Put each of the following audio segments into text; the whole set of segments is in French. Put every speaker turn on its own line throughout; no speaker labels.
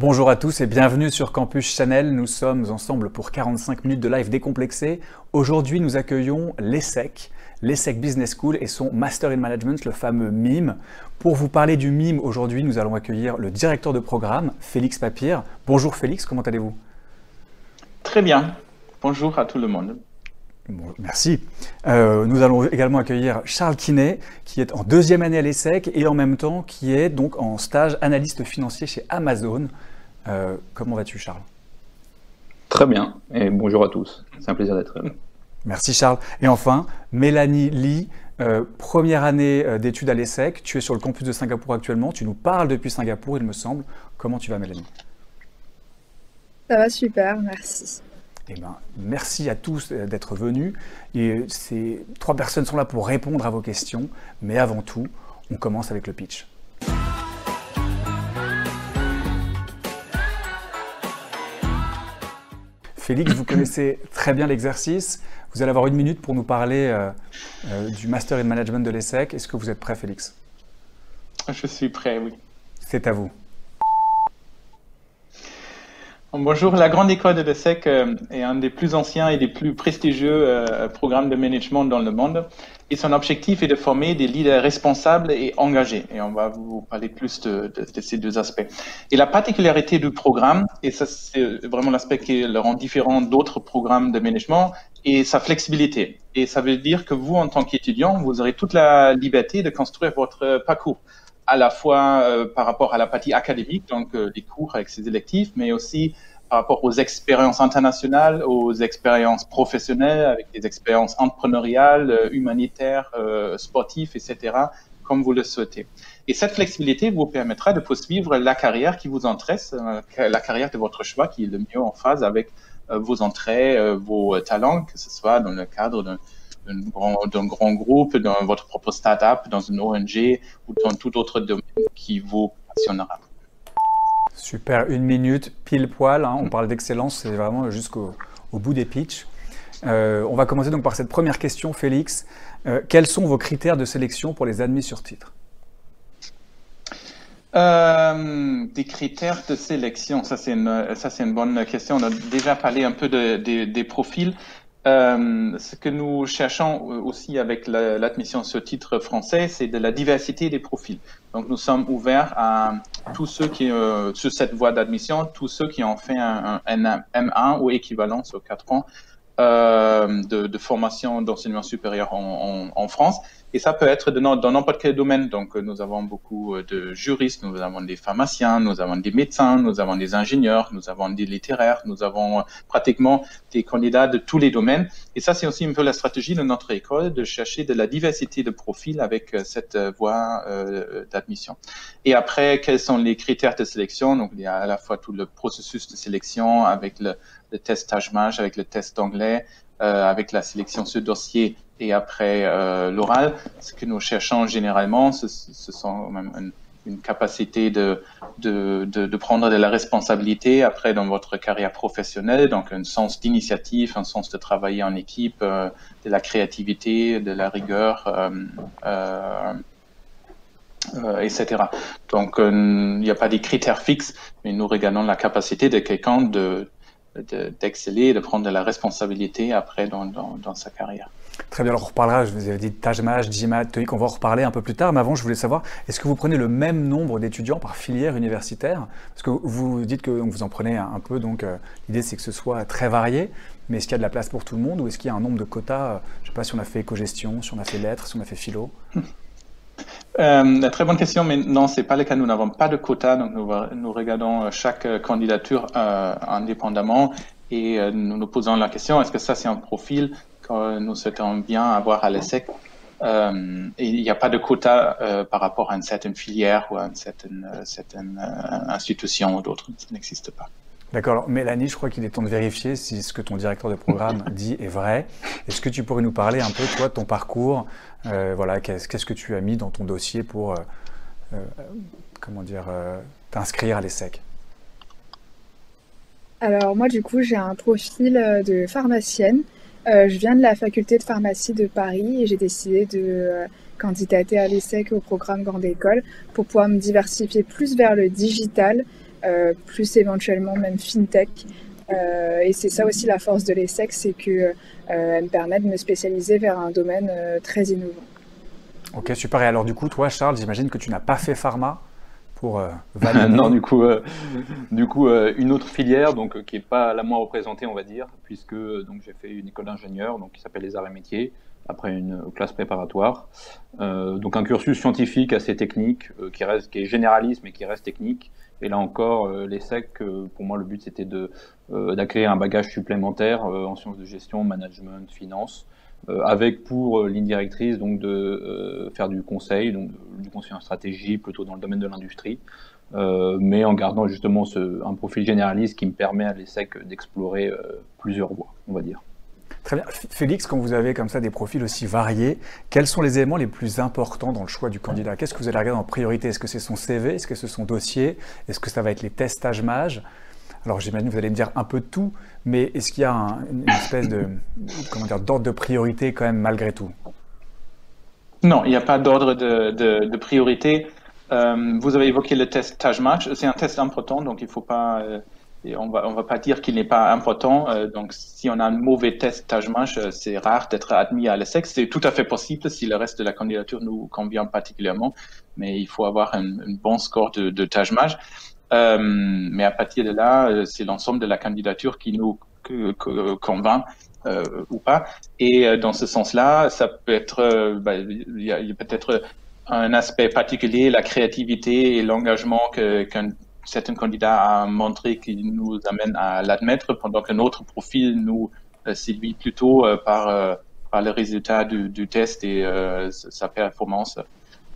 Bonjour à tous et bienvenue sur Campus Chanel. Nous sommes ensemble pour 45 minutes de live décomplexé. Aujourd'hui, nous accueillons l'ESSEC, l'ESSEC Business School et son Master in Management, le fameux MIME. Pour vous parler du MIME, aujourd'hui, nous allons accueillir le directeur de programme, Félix Papir. Bonjour Félix, comment allez-vous?
Très bien. Bonjour à tout le monde.
merci. Euh, nous allons également accueillir Charles Quinet, qui est en deuxième année à l'ESSEC et en même temps qui est donc en stage analyste financier chez Amazon. Euh, comment vas-tu, Charles?
Très bien, et bonjour à tous. C'est un plaisir d'être là.
Merci, Charles. Et enfin, Mélanie Lee, euh, première année euh, d'études à l'ESSEC. Tu es sur le campus de Singapour actuellement. Tu nous parles depuis Singapour, il me semble. Comment tu vas, Mélanie?
Ça va super, merci.
Eh ben, merci à tous d'être venus. Et ces trois personnes sont là pour répondre à vos questions. Mais avant tout, on commence avec le pitch. Félix, vous connaissez très bien l'exercice. Vous allez avoir une minute pour nous parler euh, euh, du Master in Management de l'ESSEC. Est-ce que vous êtes prêt, Félix?
Je suis prêt, oui.
C'est à vous.
Bonjour, la Grande École de l'ESSEC euh, est un des plus anciens et des plus prestigieux euh, programmes de management dans le monde. Et son objectif est de former des leaders responsables et engagés. Et on va vous parler plus de, ces deux aspects. Et la particularité du programme, et ça c'est vraiment l'aspect qui le rend différent d'autres programmes de management, est sa flexibilité. Et ça veut dire que vous, en tant qu'étudiant, vous aurez toute la liberté de construire votre parcours à la fois euh, par rapport à la partie académique, donc euh, des cours avec ses électifs, mais aussi par rapport aux expériences internationales, aux expériences professionnelles, avec des expériences entrepreneuriales, euh, humanitaires, sportives, etc., comme vous le souhaitez. Et cette flexibilité vous permettra de poursuivre la carrière qui vous intéresse, la carrière de votre choix qui est le mieux en phase avec vos entrées, vos talents, que ce soit dans le cadre d'un d'un grand, grand, groupe, dans votre propre startup, dans une ONG ou dans tout autre domaine qui vous passionnera.
Super, une minute, pile poil. Hein. on parle d'excellence, c'est vraiment jusqu'au bout des pitchs. Euh, on va commencer donc par cette première question, Félix. Euh, quels sont vos critères de sélection pour les admis sur titre?
Euh, des critères de sélection, ça c'est une, ça c'est une bonne question. On a déjà parlé un peu de, des profils. Euh, ce que nous cherchons aussi avec l'admission sur titre français, c'est de la diversité des profils. Donc, nous sommes ouverts à tous ceux qui, euh, sur cette voie d'admission, tous ceux qui ont fait un, un, M1 ou équivalent sur 4 ans euh, de, formation d'enseignement supérieur en, France. Et ça peut être dans n'importe quel domaine. Donc, nous avons beaucoup de juristes, nous avons des pharmaciens, nous avons des médecins, nous avons des ingénieurs, nous avons des littéraires, nous avons pratiquement des candidats de tous les domaines. Et ça, c'est aussi un peu la stratégie de notre école de chercher de la diversité de profils avec euh, cette euh, voie euh, d'admission. Et après, quels sont les critères de sélection? Donc, il y a à la fois tout le processus de sélection avec le, test tâche avec le test d'anglais, euh, avec la sélection sur dossier et après euh, l'oral. Ce que nous cherchons généralement, ce, ce sont même une, une capacité de, de, de, de, prendre de la responsabilité après dans votre carrière professionnelle, donc un sens d'initiative, un sens de travailler en équipe, euh, de la créativité, de la rigueur. Euh, euh, euh, etc. Donc, il n'y a pas des critères fixes, mais nous regardons la capacité de quelqu'un de, d'exceller et de prendre de la responsabilité après dans, dans, dans, sa carrière.
Très bien, alors on reparlera, je vous avais dit Tajmaj, Jimat, TOEIC, on va en reparler un peu plus tard, mais avant je voulais savoir, est-ce que vous prenez le même nombre d'étudiants par filière universitaire? Parce que vous dites que vous en prenez un, peu, donc euh, l'idée c'est que ce soit très varié, mais est-ce qu'il y a de la place pour tout le monde ou est-ce qu'il y a un nombre de quotas? Euh, Je ne sais pas si on a fait éco-gestion, si on a fait lettres, si on a fait philo
Euh, très bonne question, mais non, c'est pas le cas. Nous n'avons pas de quota, donc nous, regardons euh, chaque euh, candidature euh, indépendamment et nous nous posons la question est-ce que ça c'est un profil que nous souhaitons bien avoir à l'ESSEC? Il n'y a pas de quota par rapport à une certaine filière ou à une certaine, certaine institution ou d'autres. Ça n'existe pas.
D'accord. Mélanie, je crois qu'il est temps de vérifier si ce que ton directeur de programme dit est vrai. Est-ce que tu pourrais nous parler un peu, toi, de ton parcours euh, Voilà, qu'est-ce que tu as mis dans ton dossier pour, euh, euh, t'inscrire à l'ESSEC?
Alors, moi, du coup, j'ai un profil de pharmacienne. Je viens de la faculté de pharmacie de Paris et j'ai décidé de candidater à l'ESSEC au programme Grande École pour pouvoir me diversifier plus vers le digital plus éventuellement même fintech. Et c'est ça aussi la force de l'ESSEC, c'est qu'elle me permet de me spécialiser vers un domaine très innovant.
Ok, super. Et alors du coup, toi, Charles, j'imagine que tu n'as pas fait pharma pour euh,
non, du coup, euh, du coup euh, une autre filière donc qui est pas la moins représentée, on va dire, puisque donc j'ai fait une école d'ingénieur donc qui s'appelle les arts et métiers après une classe préparatoire. donc un cursus scientifique assez technique qui reste qui est généraliste mais qui reste technique. Et là encore, l'ESSEC, pour moi, le but c'était de d'acquérir un bagage supplémentaire en sciences de gestion, management, finance, euh, avec pour euh, ligne directrice donc de euh, faire du conseil, donc du conseil en stratégie plutôt dans le domaine de l'industrie, mais en gardant justement un profil généraliste qui me permet à l'ESSEC d'explorer plusieurs voies, on va dire.
Très bien. Félix, quand vous avez comme ça des profils aussi variés, quels sont les éléments les plus importants dans le choix du candidat? Qu'est-ce que vous allez regarder en priorité? Est-ce que c'est son CV Est-ce que c'est son dossier Est-ce que ça va être les tests âge-mage alors j'imagine que vous allez me dire un peu de tout, mais est-ce qu'il y a une espèce de comment dire d'ordre de priorité quand même malgré tout?
Non, il n'y a pas d'ordre de, priorité. Euh, vous avez évoqué le test Taj. C'est un test important, donc il faut pas. Euh, on va on va pas dire qu'il n'est pas important. Euh, donc si on a un mauvais test Taj Match, c'est rare d'être admis à l'ESSEC. C'est tout à fait possible si le reste de la candidature nous convient particulièrement, mais il faut avoir un, bon score de, de Match. Euh, mais à partir de là, euh, c'est l'ensemble de la candidature qui nous convainc euh, ou pas. Et dans ce sens-là, ça peut être, bah, il y a, peut-être un aspect particulier, la créativité et l'engagement qu'un certain candidat a montré qui nous amène à l'admettre, pendant que notre profil nous séduit plutôt par, par le résultat du, du test et sa performance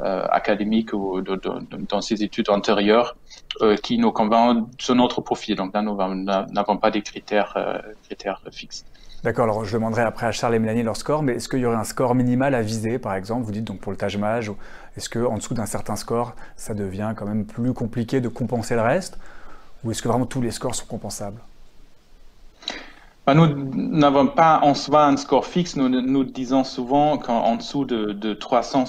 euh, académique ou dans ses études antérieures euh, qui nous convainc sur notre profil. Donc là, nous n'avons pas des critères, euh, critères fixes.
D'accord, alors je demanderai après à Charles et Mélanie leur score, mais est-ce qu'il y aurait un score minimal à viser, par exemple? Vous dites donc pour le Taj Mahal, est-ce qu'en dessous d'un certain score, ça devient quand même plus compliqué de compenser le reste? Ou est-ce que vraiment tous les scores sont compensables?
Bah, nous n'avons pas en soi un score fixe. Nous, nous disons souvent qu'en dessous de, de 300,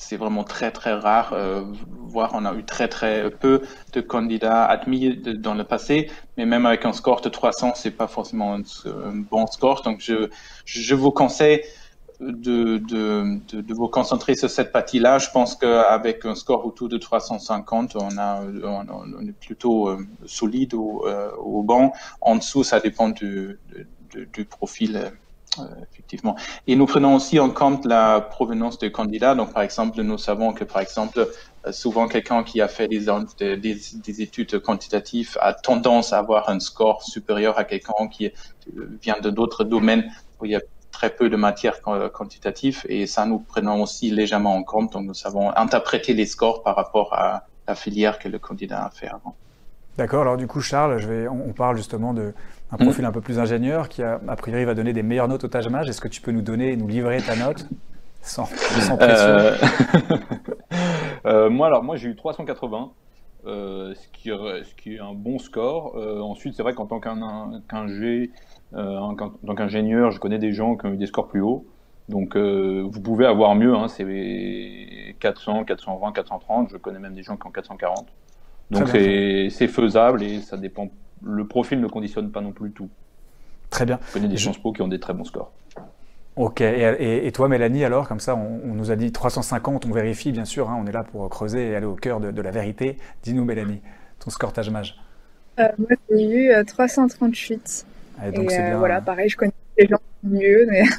c'est vraiment très très rare, euh, voire on a eu très très peu de candidats admis dans le passé, mais même avec un score de 300, c'est pas forcément un, bon score. Donc je, je vous conseille de, de, de, vous concentrer sur cette partie-là. Je pense qu'avec un score autour de 350, on, a, on, est plutôt euh, solide au, euh, au banc. En dessous, ça dépend du, du profil euh, effectivement. Et nous prenons aussi en compte la provenance des candidats. Donc, par exemple, nous savons que, par exemple, euh, souvent quelqu'un qui a fait des, des, des, études quantitatives a tendance à avoir un score supérieur à quelqu'un qui euh, vient de d'autres domaines où il y a très peu de matière quantitative et ça nous prenons aussi légèrement en compte. Donc, nous savons interpréter les scores par rapport à la filière que le candidat a fait avant.
D'accord. Alors du coup, Charles, on parle justement d'un mm. profil un peu plus ingénieur qui, a, priori, va donner des meilleures notes au Taj Est-ce que tu peux nous donner, nous livrer ta note sans, pression euh,
euh, Moi, alors moi, j'ai eu 380. Euh, ce, qui, ce, qui, est un bon score. ensuite, c'est vrai qu'en tant en tant qu'ingénieur, je connais des gens qui ont eu des scores plus hauts. Donc, vous pouvez avoir mieux. Hein, c'est 400, 420, 430. Je connais même des gens qui ont 440. Donc c'est faisable et ça dépend. Le profil ne conditionne pas non plus tout.
Très bien.
Je connais des Sciences Po qui ont des très bons scores.
Ok. Et, toi, Mélanie, alors, comme ça, on, nous a dit 350, on vérifie, bien sûr. Hein, on est là pour creuser et aller au cœur de, la vérité. Dis-nous, Mélanie, ton score Taj
euh, Moi, j'ai eu 338. Euh, et donc, c'est euh, bien. Voilà, pareil, je connais les gens mieux, mais.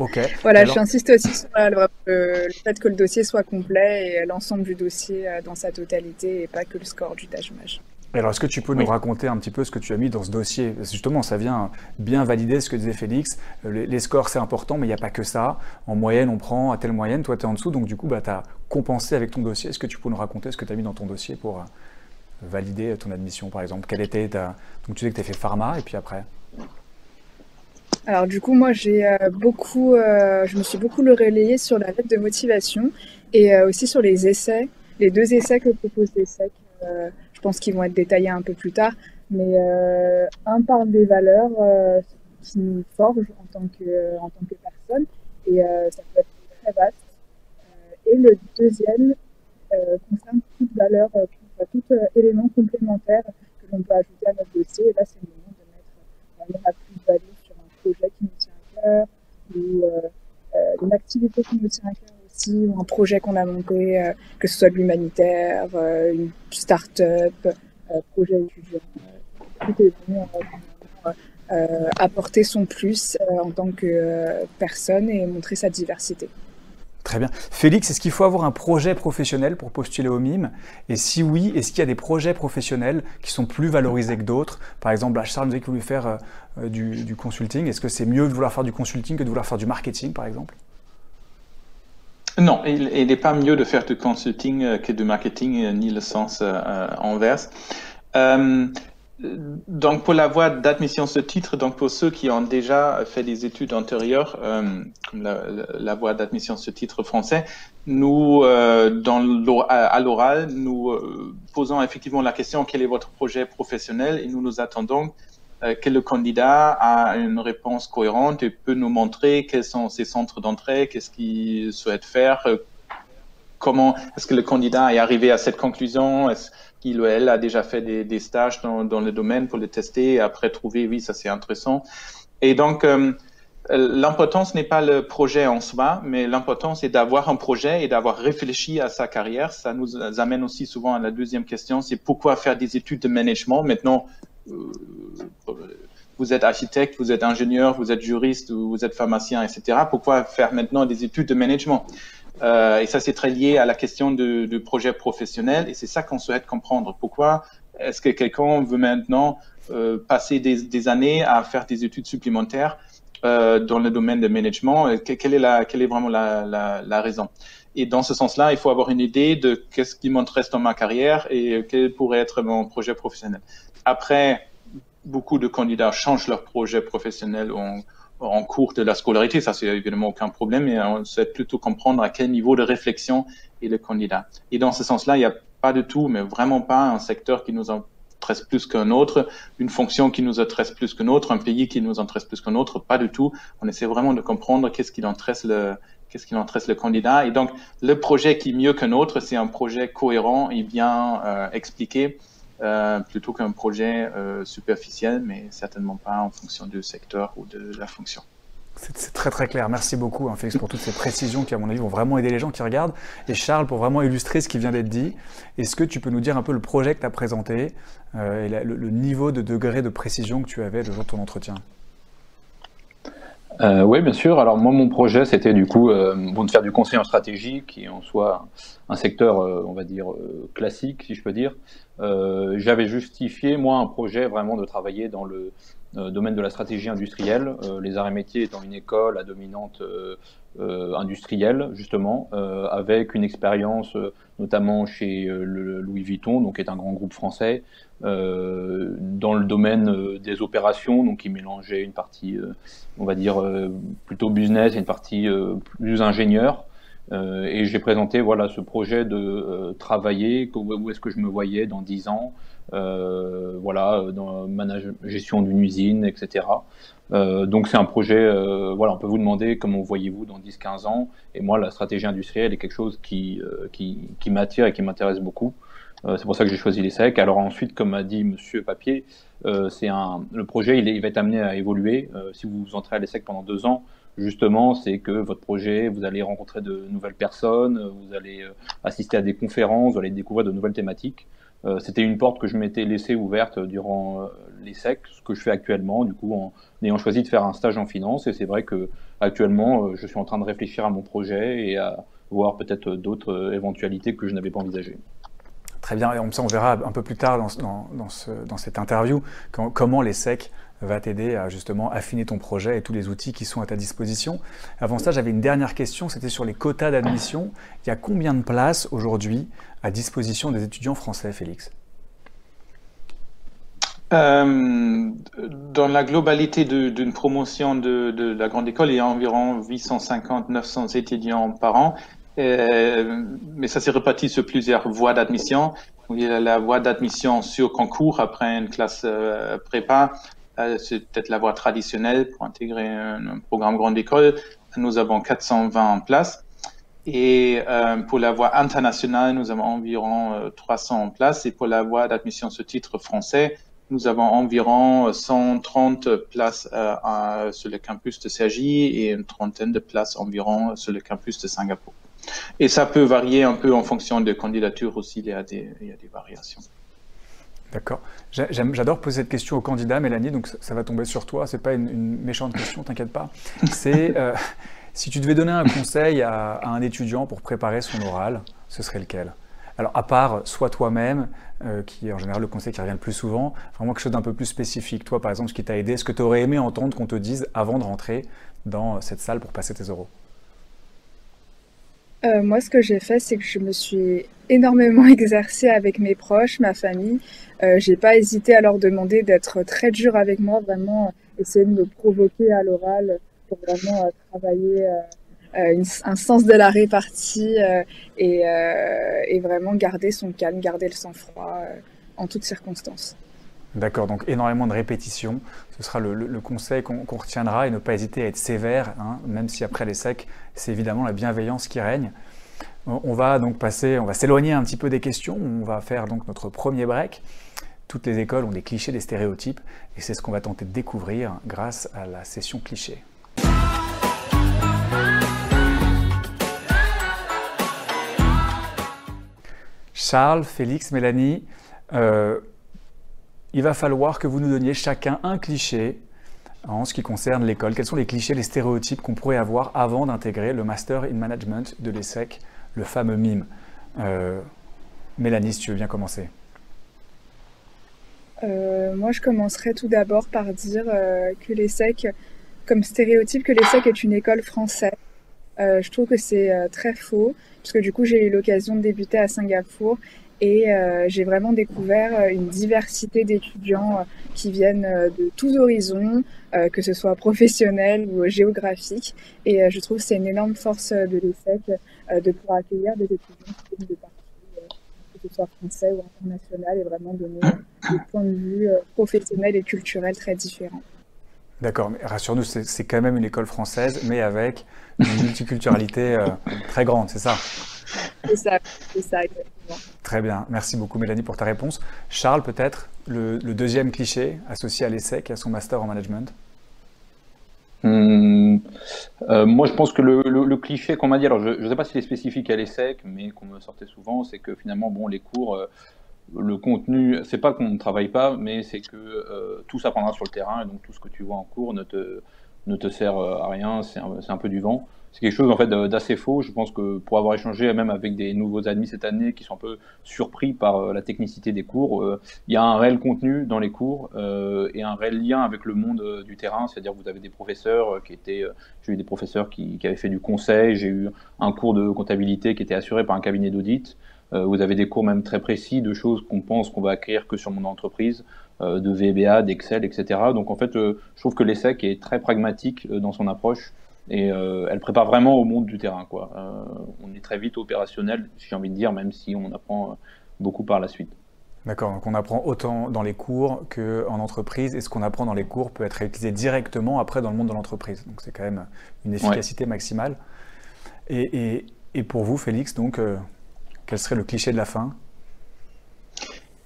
Ok.
Voilà, j'insiste aussi sur le, fait que le dossier soit complet et l'ensemble du dossier euh, dans sa totalité et pas que le score du
Alors, est-ce que tu peux nous raconter un petit peu ce que tu as mis dans ce dossier? Justement, ça vient bien valider ce que disait Félix. Euh, les, scores, c'est important, mais il n'y a pas que ça. En moyenne, on prend à telle moyenne, toi, tu es en dessous, donc du coup, bah, tu as compensé avec ton dossier. Est-ce que tu peux nous raconter ce que tu as mis dans ton dossier pour euh, valider ton admission, par exemple? Quelle était ta... Donc, tu sais que tu as fait pharma, et puis après?
Alors du coup, moi, j'ai euh, beaucoup, euh, je me suis beaucoup le relayé sur la lettre de motivation et euh, aussi sur les essais, les deux essais que propose l'ESSEC. Je pense qu'ils vont être détaillés un peu plus tard, mais un parle des valeurs qui nous forgent en tant que, en tant que personne et ça peut être très vaste. et le deuxième concerne toutes valeurs plus soit tout élément complémentaire que l'on peut ajouter à notre dossier. Et là, c'est le moment de mettre la plus-value sur un projet qui nous tient à cœur ou une activité qui nous tient à cœur aussi, ou un projet qu'on a monté, que ce soit de l'humanitaire, une start-up, projet étudiant. tout est euh, apporter son plus euh, en tant que euh, personne et montrer sa diversité.
Très bien. Félix, est-ce qu'il faut avoir un projet professionnel pour postuler au MIME Et si oui, est-ce qu'il y a des projets professionnels qui sont plus valorisés que d'autres? Par exemple, Charles nous a voulu faire du, consulting. Est-ce que c'est mieux de vouloir faire du consulting que de vouloir faire du marketing, par exemple?
Non, il n'est pas mieux de faire du consulting que du marketing, ni le sens inverse. Donc pour la voie d'admission ce titre, donc pour ceux qui ont déjà fait des études antérieures, euh, comme la, voie d'admission ce titre français, nous, euh, à l'oral, nous euh, posons effectivement la question quel est votre projet professionnel? Et nous nous attendons euh, que le candidat a une réponse cohérente et peut nous montrer quels sont ses centres d'entrée, qu'est-ce qu'il souhaite faire, euh, comment est-ce que le candidat est arrivé à cette conclusion, est-ce qu'il ou elle a déjà fait des, stages dans, dans, le domaine pour le tester et après trouver, oui, ça c'est intéressant. Et donc, euh, l'importance n'est pas le projet en soi, mais l'importance est d'avoir un projet et d'avoir réfléchi à sa carrière. Ça nous amène aussi souvent à la deuxième question, c'est pourquoi faire des études de management Maintenant, euh, vous êtes architecte, vous êtes ingénieur, vous êtes juriste, vous êtes pharmacien, etc. Pourquoi faire maintenant des études de management euh, et ça, c'est très lié à la question de projet professionnel. Et c'est ça qu'on souhaite comprendre. Pourquoi est-ce que quelqu'un veut maintenant euh, passer des, années à faire des études supplémentaires euh, dans le domaine de management quelle est, la, quelle est vraiment la, la, la raison? Et dans ce sens-là, il faut avoir une idée de qu'est-ce qui m'intéresse dans ma carrière et quel pourrait être mon projet professionnel. Après, beaucoup de candidats changent leur projet professionnel. On, en cours de la scolarité, ça c'est évidemment aucun problème, mais on souhaite plutôt comprendre à quel niveau de réflexion est le candidat. Et dans ce sens-là, il n'y a pas du tout, mais vraiment pas un secteur qui nous intéresse plus qu'un autre, une fonction qui nous intéresse plus qu'un autre, un pays qui nous intéresse plus qu'un autre, pas du tout. On essaie vraiment de comprendre qu'est-ce qui intéresse le qu'est-ce qui intéresse le candidat. Et donc, le projet qui est mieux qu'un autre, c'est un projet cohérent et bien euh, expliqué euh, plutôt qu'un projet euh, superficiel, mais certainement pas en fonction du secteur ou de la fonction.
C'est très très clair. Merci beaucoup, hein, Félix, pour toutes ces précisions qui, à mon avis, vont vraiment aider les gens qui regardent. Et Charles, pour vraiment illustrer ce qui vient d'être dit, est-ce que tu peux nous dire un peu le projet que tu as présenté euh, et le, niveau de degré de précision que tu avais le jour de ton entretien?
Euh, oui, bien sûr. Alors moi, mon projet, c'était du coup euh, bon, de faire du conseil en stratégie, qui est en soi un secteur, on va dire, classique, si je peux dire. J'avais justifié, moi, un projet vraiment de travailler dans le domaine de la stratégie industrielle, les arts et métiers étant une école à dominante industrielle, justement, avec une expérience notamment chez le Louis Vuitton, donc qui est un grand groupe français, euh, dans le domaine euh, des opérations, donc il mélangeait une partie, euh, on va dire, plutôt business et une partie plus ingénieur. et j'ai présenté voilà ce projet de travailler, où est-ce que je me voyais dans 10 ans, voilà, dans manage, gestion d'une usine, etc. donc c'est un projet, voilà, on peut vous demander comment voyez-vous dans 10-15 ans. Et moi, la stratégie industrielle est quelque chose qui, qui, qui m'attire et qui m'intéresse beaucoup. Euh, c'est pour ça que j'ai choisi l'ESSEC. Alors ensuite, comme a dit Monsieur Papier, euh, c'est un, le projet il, il, va être amené à évoluer. Euh, si vous entrez à l'ESSEC pendant deux ans, justement, c'est que votre projet, vous allez rencontrer de nouvelles personnes, vous allez assister à des conférences, vous allez découvrir de nouvelles thématiques. C'était une porte que je m'étais laissée ouverte durant l'ESSEC, ce que je fais actuellement, du coup, en ayant choisi de faire un stage en finance. Et c'est vrai que actuellement, je suis en train de réfléchir à mon projet et à voir peut-être d'autres éventualités que je n'avais pas envisagées.
Très bien, et on, on verra un peu plus tard dans cette interview comment les SEC va t'aider à justement affiner ton projet et tous les outils qui sont à ta disposition. Avant ça, j'avais une dernière question, c'était sur les quotas d'admission. Il y a combien de places aujourd'hui à disposition des étudiants français, Félix?
Euh, dans la globalité d'une promotion de, la grande école, il y a environ 850-900 étudiants par an. Euh, mais ça s'est réparti sur plusieurs voies d'admission. Il y a la voie d'admission sur concours après une classe euh, prépa. Euh, c'est peut-être la voie traditionnelle pour intégrer un, programme grande école. Nous avons 420 places. Et euh, pour la voie internationale, nous avons environ 300 en place. Et pour la voie d'admission ce titre français, nous avons environ 130 places sur le campus de Sergi et une trentaine de places environ sur le campus de Singapour. Et ça peut varier un peu en fonction des candidatures aussi, il y a des variations.
D'accord. J'adore poser cette question aux candidats, Mélanie, donc ça va tomber sur toi. C'est pas une, méchante question, t'inquiète pas. C'est euh, si tu devais donner un conseil à, un étudiant pour préparer son oral, ce serait lequel? Alors, à part soit toi-même, euh, qui est en général le conseil qui revient le plus souvent, vraiment quelque chose d'un peu plus spécifique. Toi, par exemple, ce qui t'a aidé, ce que tu aurais aimé entendre qu'on te dise avant de rentrer dans cette salle pour passer tes euros
euh, moi, ce que j'ai fait, c'est que je me suis énormément exercée avec mes proches, ma famille. Euh, j'ai pas hésité à leur demander d'être très dur avec moi, vraiment essayer de me provoquer à l'oral pour vraiment euh, travailler euh, un sens de la répartie et, et, vraiment garder son calme, garder le sang-froid en toutes circonstances.
D'accord, donc énormément de répétitions. Ce sera le, conseil qu'on retiendra et ne pas hésiter à être sévère, hein, même si après les secs, c'est évidemment la bienveillance qui règne. On va donc passer, on va s'éloigner un petit peu des questions. On va faire donc notre premier break. Toutes les écoles ont des clichés, des stéréotypes, et c'est ce qu'on va tenter de découvrir grâce à la session cliché. Charles, Félix, Mélanie, euh, il va falloir que vous nous donniez chacun un cliché en ce qui concerne l'école. Quels sont les clichés, les stéréotypes qu'on pourrait avoir avant d'intégrer le Master in Management de l'ESSEC, le fameux MIME euh, Mélanie, si tu veux bien commencer.
Euh, moi, je commencerai tout d'abord par dire euh, que l'ESSEC, comme stéréotype, que l'ESSEC est une école française. je trouve que c'est très faux, parce que du coup, j'ai eu l'occasion de débuter à Singapour et euh, j'ai vraiment découvert euh, une diversité d'étudiants euh, qui viennent de tous horizons, que ce soit professionnels ou géographiques. Et je trouve que c'est une énorme force de l'ESSEC de pouvoir accueillir des étudiants qui viennent de partout, que ce soit français ou international, et vraiment donner des points de vue professionnels et culturels très différents.
D'accord, rassure-nous, c'est quand même une école française, mais avec une multiculturalité très grande, c'est ça?
C'est ça, c'est ça, exactement.
Très bien, merci beaucoup Mélanie pour ta réponse. Charles, peut-être le, deuxième cliché associé à l'ESSEC et à son master en management?
Hmm, euh, moi, je pense que le, cliché qu'on m'a dit, alors je ne sais pas s'il est spécifique à l'ESSEC, mais qu'on me sortait souvent, c'est que finalement, bon, les cours, euh, le contenu, c'est pas qu'on ne travaille pas, mais c'est que euh, tout s'apprendra sur le terrain, et donc tout ce que tu vois en cours ne te, ne te sert à rien, c'est un, peu du vent c'est quelque chose en fait d'assez faux. Je pense que pour avoir échangé même avec des nouveaux admis cette année qui sont un peu surpris par euh, la technicité des cours, euh, il y a un réel contenu dans les cours euh, et un réel lien avec le monde du terrain. C'est-à-dire vous avez des professeurs qui étaient, j'ai eu des professeurs qui, avaient fait du conseil, j'ai eu un cours de comptabilité qui était assuré par un cabinet d'audit. vous avez des cours même très précis de choses qu'on pense qu'on va acquérir que sur mon entreprise, de VBA, d'Excel, etc. Donc en fait, je trouve que l'ESSEC est très pragmatique dans son approche et euh, elle prépare vraiment au monde du terrain. Quoi. Euh, on est très vite opérationnel, j'ai envie de dire, même si on apprend euh, beaucoup par la suite.
D'accord, donc on apprend autant dans les cours qu'en entreprise, et ce qu'on apprend dans les cours peut être réutilisé directement après dans le monde de l'entreprise. Donc c'est quand même une efficacité maximale. Et, et, pour vous, Félix, donc, quel serait le cliché de la fin?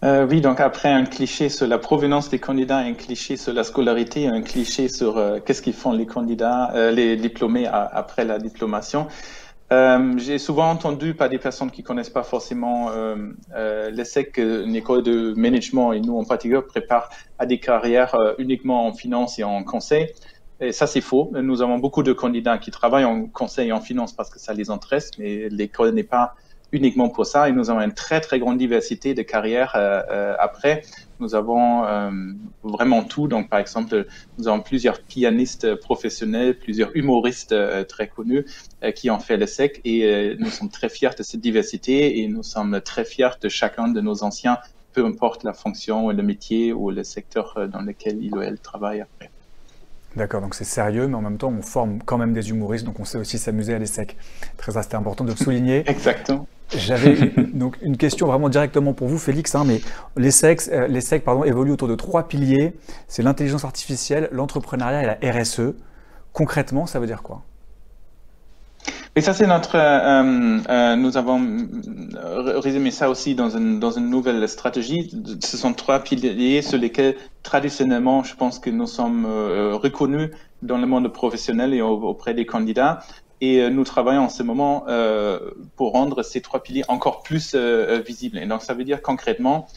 Euh, oui, donc après un cliché sur la provenance des candidats, un cliché sur la scolarité, un cliché sur euh, qu'est-ce qu'ils font les candidats, euh, les diplômés après la diplomation. J'ai souvent entendu par des personnes qui connaissent pas forcément l'ESSEC, une école de management, et nous en particulier prépare à des carrières uniquement en finance et en conseil. Et ça, c'est faux. Nous avons beaucoup de candidats qui travaillent en conseil et en finance parce que ça les intéresse, mais l'école n'est pas uniquement pour ça et nous avons une très très grande diversité de carrières euh, euh, après. Nous avons euh, vraiment tout. Donc, par exemple, nous avons plusieurs pianistes professionnels, plusieurs humoristes très connus qui ont fait le SEC et nous sommes très fiers de cette diversité et nous sommes très fiers de chacun de nos anciens, peu importe la fonction ou le métier ou le secteur dans lequel il ou elle travaille après.
D'accord, donc c'est sérieux, mais en même temps, on forme quand même des humoristes, donc on sait aussi s'amuser à l'ESSEC. Très, c'était important de le souligner.
Exactement.
J'avais donc une question vraiment directement pour vous, Félix, hein, mais l'ESSEC, euh, l'ESSEC pardon, évolue autour de trois piliers. C'est l'intelligence artificielle, l'entrepreneuriat et la RSE. Concrètement, ça veut dire quoi?
Et ça, c'est notre. Euh, euh, nous avons résumé ça aussi dans une, dans une nouvelle stratégie. Ce sont trois piliers sur lesquels, traditionnellement, je pense que nous sommes reconnus dans le monde professionnel et auprès des candidats. Et nous travaillons en ce moment pour rendre ces trois piliers encore plus visibles. Et donc, ça veut dire concrètement,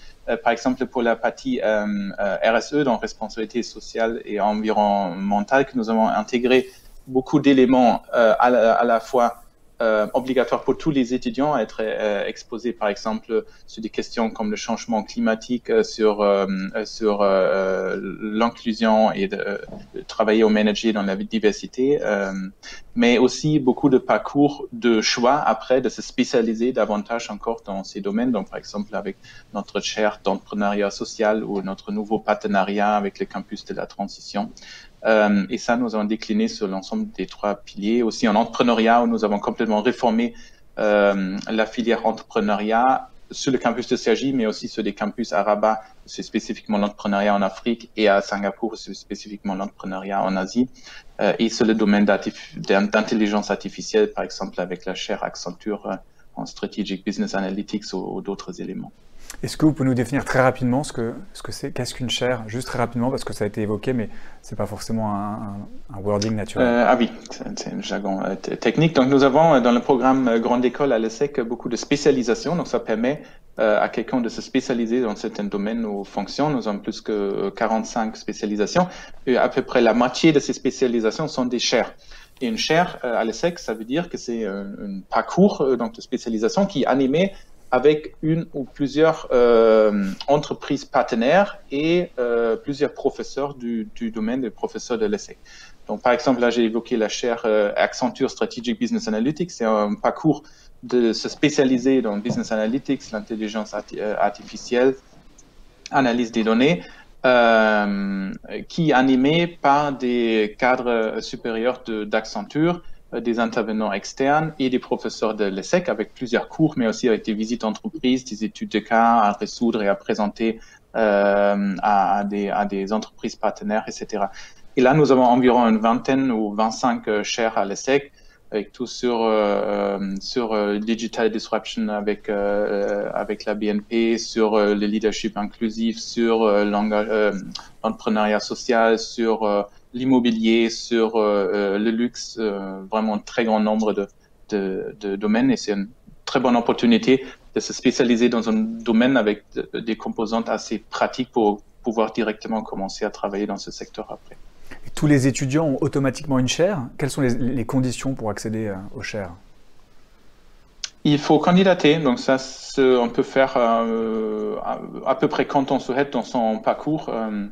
par exemple, pour la partie RSE, donc responsabilité sociale et environnementale, que nous avons intégré beaucoup d'éléments euh, à, la fois euh, obligatoires pour tous les étudiants à être euh, exposés, par exemple, sur des questions comme le changement climatique, euh, sur euh, sur l'inclusion et de, de, travailler au manager dans la diversité, mais aussi beaucoup de parcours de choix après de se spécialiser davantage encore dans ces domaines. Donc, par exemple, avec notre chaire d'entrepreneuriat social ou notre nouveau partenariat avec le campus de la transition. Euh, et ça, nous avons décliné sur l'ensemble des trois piliers. Aussi en entrepreneuriat, où nous avons complètement réformé euh, la filière entrepreneuriat sur le campus de Sergi, mais aussi sur des campus à Rabat, c'est spécifiquement l'entrepreneuriat en Afrique, et à Singapour, c'est spécifiquement l'entrepreneuriat en Asie, euh, et sur le domaine d'intelligence artificielle, par exemple avec la chaire Accenture euh, en Strategic Business Analytics ou, ou d'autres éléments.
Est-ce que vous pouvez nous définir très rapidement ce que ce que c'est, qu'est-ce qu'une chaire, juste très rapidement parce que ça a été évoqué, mais c'est pas forcément un, wording naturel.
Euh, ah oui, c'est un jargon euh, technique. Donc nous avons euh, dans le programme Grande École à l'ESSEC beaucoup de spécialisation. Donc ça permet à quelqu'un de se spécialiser dans certains domaines ou fonctions. Nous avons plus que 45 spécialisations. Et à peu près la moitié de ces spécialisations sont des chaires. Et une chaire à l'ESSEC, ça veut dire que c'est un, un parcours donc, de spécialisation qui est animé avec une ou plusieurs euh, entreprises partenaires et euh, plusieurs professeurs du, domaine des professeurs de l'ESSEC. Donc, par exemple, là, j'ai évoqué la chaire euh, Accenture Strategic Business Analytics. C'est un parcours de se spécialiser dans Business Analytics, l'intelligence artificielle, analyse des données, qui est animé par des cadres supérieurs d'Accenture des intervenants externes et des professeurs de l'ESSEC avec plusieurs cours, mais aussi avec des visites d'entreprise, des études de cas à résoudre et à présenter euh, à, des, à des entreprises partenaires, etc. Et là, nous avons environ une vingtaine ou 25 euh, chaires à l'ESSEC, avec tout sur euh, sur euh, digital disruption avec euh, avec la BNP, sur le leadership inclusif, sur l'entrepreneuriat social, sur l'immobilier, sur euh, euh, le luxe, euh, vraiment un très grand nombre de, de, de domaines et c'est une très bonne opportunité de se spécialiser dans un domaine avec des composantes assez pratiques pour pouvoir directement commencer à travailler dans ce secteur après.
Tous les étudiants ont automatiquement une chaire Quelles sont les, les conditions pour accéder aux chaires?
Il faut candidater, donc ça, on peut faire euh, à, à, peu près quand on souhaite dans son parcours. Euh,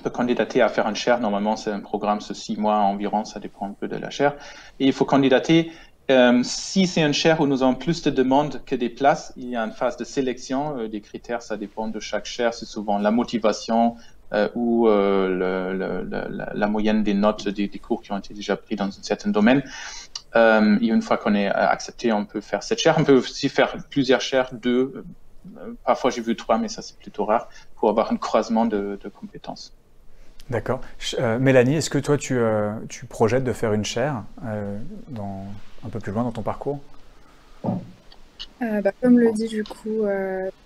peut candidater à faire une chaire. Normalement, c'est un programme de six mois environ, ça dépend un peu de la chaire. Et il faut candidater. Euh, si c'est une chaire où nous avons plus de demandes que des places, il y a une phase de sélection. Euh, des critères, ça dépend de chaque chaire. C'est souvent la motivation euh, ou la, moyenne des notes des, cours qui ont été déjà pris dans un certain domaine. Et une fois qu'on est accepté, on peut faire cette chaire. On peut aussi faire plusieurs chaires, deux. Parfois, j'ai vu trois, mais ça, c'est plutôt rare pour avoir un croisement de compétences.
D'accord. Euh, Mélanie, est-ce que toi, tu, euh, tu, projettes de faire une chaire euh, dans, un peu plus loin dans ton parcours?
Bah, Comme le dit du coup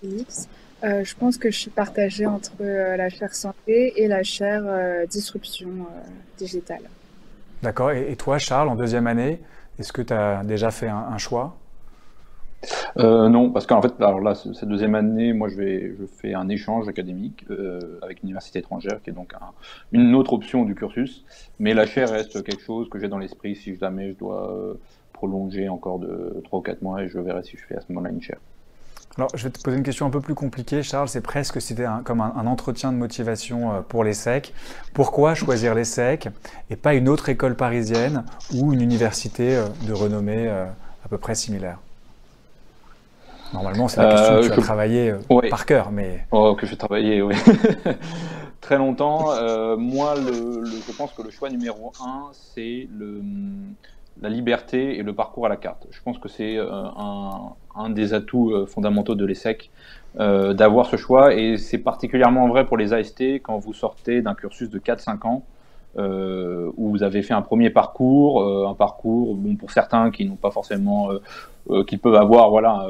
Félix, je pense que je suis partagée entre la chaire santé et la chaire disruption digitale.
D'accord. Et, et, toi, Charles, en deuxième année, est-ce que tu as déjà fait un, un choix?
Euh, non, parce qu'en fait, alors là, cette deuxième année, moi, je, fais un échange académique euh, avec une université étrangère, qui est donc un, une autre option du cursus. Mais la chaire reste quelque chose que j'ai dans l'esprit si jamais je dois euh, prolonger encore de 3 ou 4 mois et je verrai si je fais à ce moment-là une chaire.
Alors, je vais te poser une question un peu plus compliquée, Charles. C'est presque c'était comme un, un, entretien de motivation pour les SEC. Pourquoi choisir les SEC et pas une autre école parisienne ou une université de renommée à peu près similaire? Normalement, c'est la question euh, que tu as travaillé
ouais.
par cœur, mais...
Oh, que j'ai travaillé, oui. Très longtemps. Euh, moi, le, le, je pense que le choix numéro un, c'est la liberté et le parcours à la carte. Je pense que c'est euh, un, un, des atouts euh, fondamentaux de l'ESSEC euh, d'avoir ce choix, et c'est particulièrement vrai pour les AST quand vous sortez d'un cursus de 4-5 ans. Euh, où vous avez fait un premier parcours, euh, un parcours bon pour certains qui n'ont pas forcément, euh, qui peuvent avoir voilà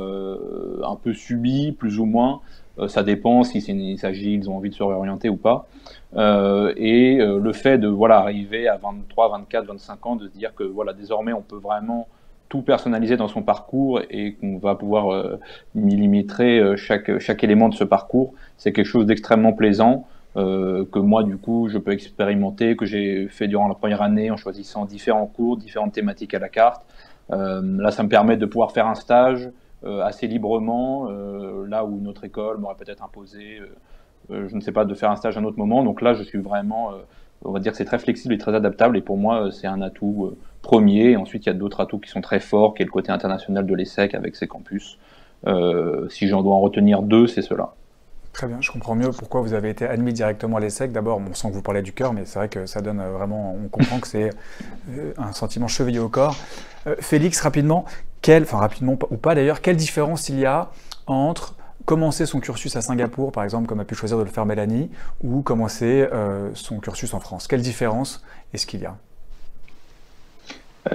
un peu subi plus ou moins. ça dépend si il s'agit, ils ont envie de se réorienter ou pas. et le fait de voilà arriver à 23, 24, 25 ans, de se dire que voilà désormais on peut vraiment tout personnaliser dans son parcours et qu'on va pouvoir millimétrer chaque, chaque élément de ce parcours, c'est quelque chose d'extrêmement plaisant. Euh, que moi du coup je peux expérimenter, que j'ai fait durant la première année en choisissant différents cours, différentes thématiques à la carte. Euh, là, ça me permet de pouvoir faire un stage euh, assez librement, là où notre école m'aurait peut-être imposé, je ne sais pas, de faire un stage à un autre moment. Donc là, je suis vraiment, on va dire que c'est très flexible et très adaptable, et pour moi, c'est un atout premier. Ensuite, il y a d'autres atouts qui sont très forts, qui est le côté international de l'ESSEC avec ses campus. si j'en dois en retenir deux, c'est cela.
Très bien, je comprends mieux pourquoi vous avez été admis directement à l'ESSEC. D'abord, on sent que vous parlez du cœur, mais c'est vrai que ça donne euh, vraiment, on comprend que c'est euh, un sentiment chevillé au corps. Euh, Félix, rapidement, quel, enfin rapidement ou pas d'ailleurs, quelle différence il y a entre commencer son cursus à Singapour, par exemple, comme a pu choisir de le faire Mélanie, ou commencer son cursus en France? Quelle différence est-ce qu'il y a?